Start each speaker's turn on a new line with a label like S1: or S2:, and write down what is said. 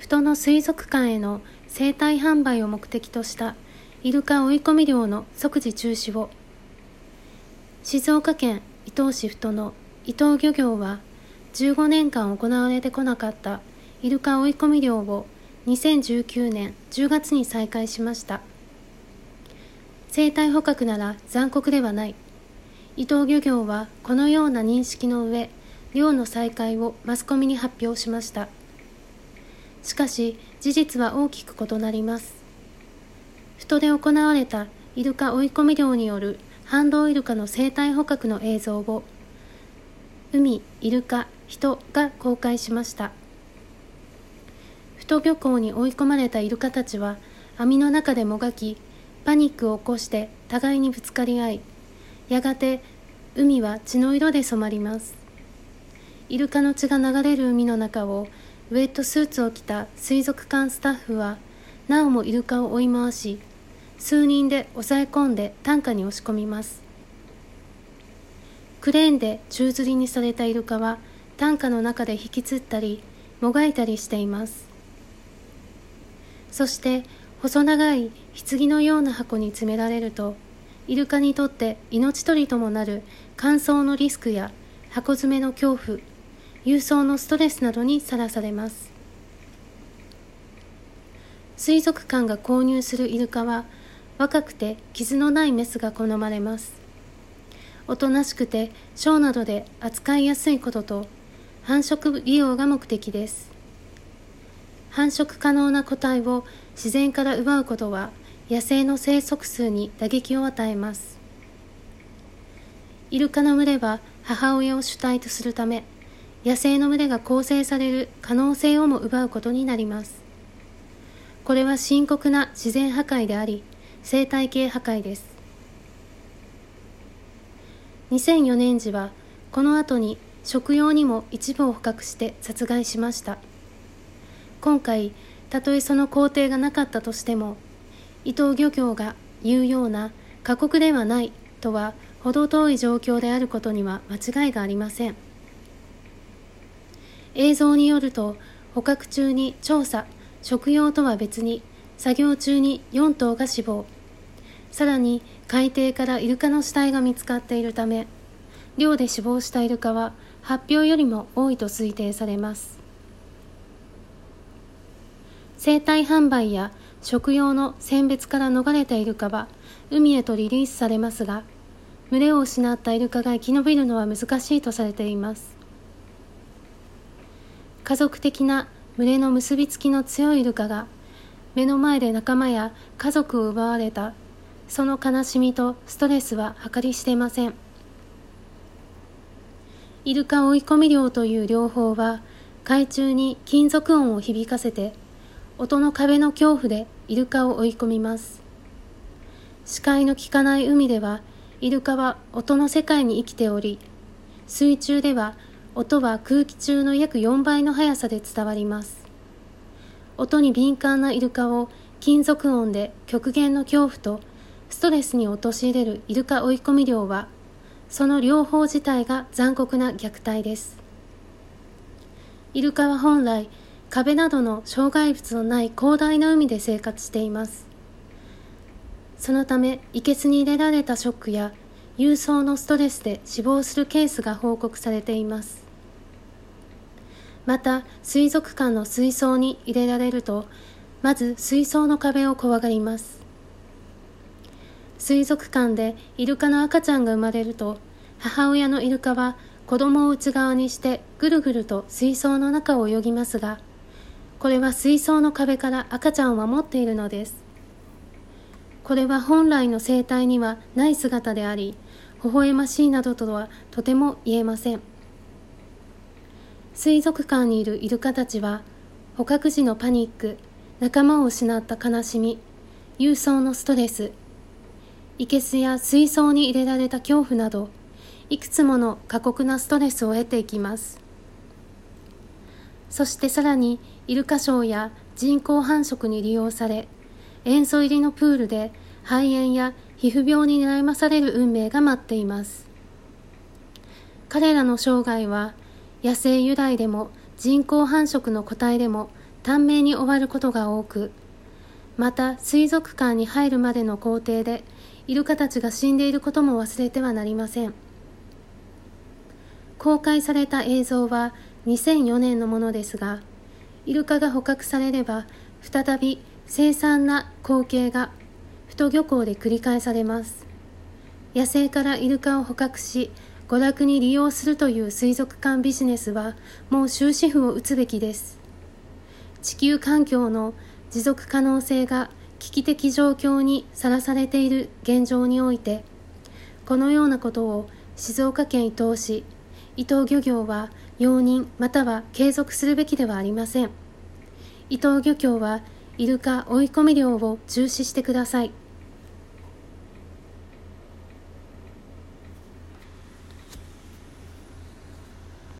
S1: 人の水族館への生態販売を目的としたイルカ追い込み漁の即時中止を。静岡県伊東市太の伊東漁業は15年間行われてこなかったイルカ追い込み漁を2019年10月に再開しました。生態捕獲なら残酷ではない。伊東漁業はこのような認識の上漁の再開をマスコミに発表しました。しかし事実は大きく異なります。人で行われたイルカ追い込み漁による反動イルカの生態捕獲の映像を海、イルカ、人が公開しました。太漁港に追い込まれたイルカたちは網の中でもがきパニックを起こして互いにぶつかり合いやがて海は血の色で染まります。イルカの血が流れる海の中をウェットスーツを着た水族館スタッフはなおもイルカを追い回し数人で抑え込んで担架に押し込みます。クレーンで宙吊りにされたイルカは担架の中で引きつったりもがいたりしています。そして細長い棺のような箱に詰められるとイルカにとって命取りともなる乾燥のリスクや箱詰めの恐怖郵送のストレスなどにさらされます。水族館が購入するイルカは若くて傷のないメスが好まれます。おとなしくてショーなどで扱いやすいことと繁殖利用が目的です。繁殖可能な個体を自然から奪うことは野生の生息数に打撃を与えます。イルカの群れは母親を主体とするため野生の群れが構成される可能性をも奪うことになります。これは深刻な自然破壊であり生態系破壊です。2004年時はこの後に食用にも一部を捕獲して殺害しました。今回たとえその工程がなかったとしても伊藤漁協が言うような過酷ではないとは程遠い状況であることには間違いがありません。映像によると捕獲中に調査食用とは別に作業中に4頭が死亡。さらに海底からイルカの死体が見つかっているため漁で死亡したイルカは発表よりも多いと推定されます。生体販売や食用の選別から逃れたイルカは海へとリリースされますが群れを失ったイルカが生き延びるのは難しいとされています。家族的な群れの結びつきの強いイルカが目の前で仲間や家族を奪われた。その悲しみとストレスは計り知れません。イルカ追い込み漁という両方は海中に金属音を響かせて音の壁の恐怖でイルカを追い込みます。視界の効かない海ではイルカは音の世界に生きており水中では音は空気中の約4倍の速さで伝わります。音に敏感なイルカを金属音で極限の恐怖とストレスに陥れるイルカ追い込み漁はその両方自体が残酷な虐待です。イルカは本来壁などの障害物のない広大な海で生活しています。そのためいけすに入れられたショックや郵送のストレスで死亡するケースが報告されています。また水族館の水槽に入れられるとまず水槽の壁を怖がります。水族館でイルカの赤ちゃんが生まれると母親のイルカは子供を内側にしてぐるぐると水槽の中を泳ぎますがこれは水槽の壁から赤ちゃんを守っているのです。これは本来の生態にはない姿であり微笑ましいなどとはとても言えません。水族館にいるイルカたちは捕獲時のパニック仲間を失った悲しみ郵送のストレスいけすや水槽に入れられた恐怖などいくつもの過酷なストレスを得ていきます。そしてさらにイルカショーや人工繁殖に利用され塩素入りのプールで肺炎や皮膚病に悩まされる運命が待っています。彼らの生涯は野生由来でも人工繁殖の個体でも短命に終わることが多くまた水族館に入るまでの工程でイルカたちが死んでいることも忘れてはなりません。公開された映像は2004年のものですがイルカが捕獲されれば再び凄惨な光景が太漁港で繰り返されます。野生からイルカを捕獲し娯楽に利用するという水族館ビジネスはもう終止符を打つべきです。地球環境の持続可能性が危機的状況にさらされている現状においてこのようなことを静岡県伊東市伊東漁業は容認または継続するべきではありません。伊東漁協はイルカ追い込み漁を中止してください。